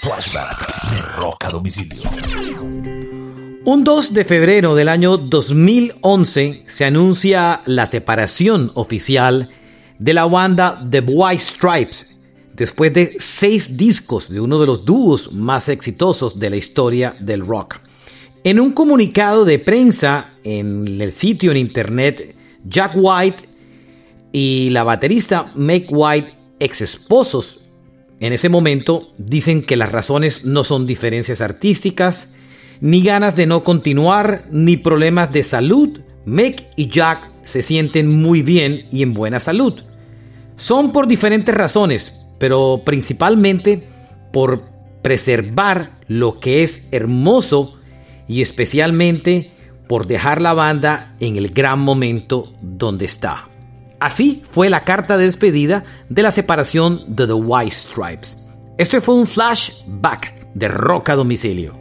Flashback de Rock a Domicilio. Un 2 de febrero del año 2011 se anuncia la separación oficial de la banda The White Stripes después de seis discos de uno de los dúos más exitosos de la historia del rock. En un comunicado de prensa en el sitio en internet, Jack White y la baterista Meg White, ex esposos en ese momento, dicen que las razones no son diferencias artísticas, ni ganas de no continuar, ni problemas de salud. Meg y Jack se sienten muy bien y en buena salud. Son por diferentes razones, pero principalmente por preservar lo que es hermoso y especialmente por dejar la banda en el gran momento donde está. Así fue la carta de despedida de la separación de The White Stripes. Esto fue un flashback de Rock a domicilio.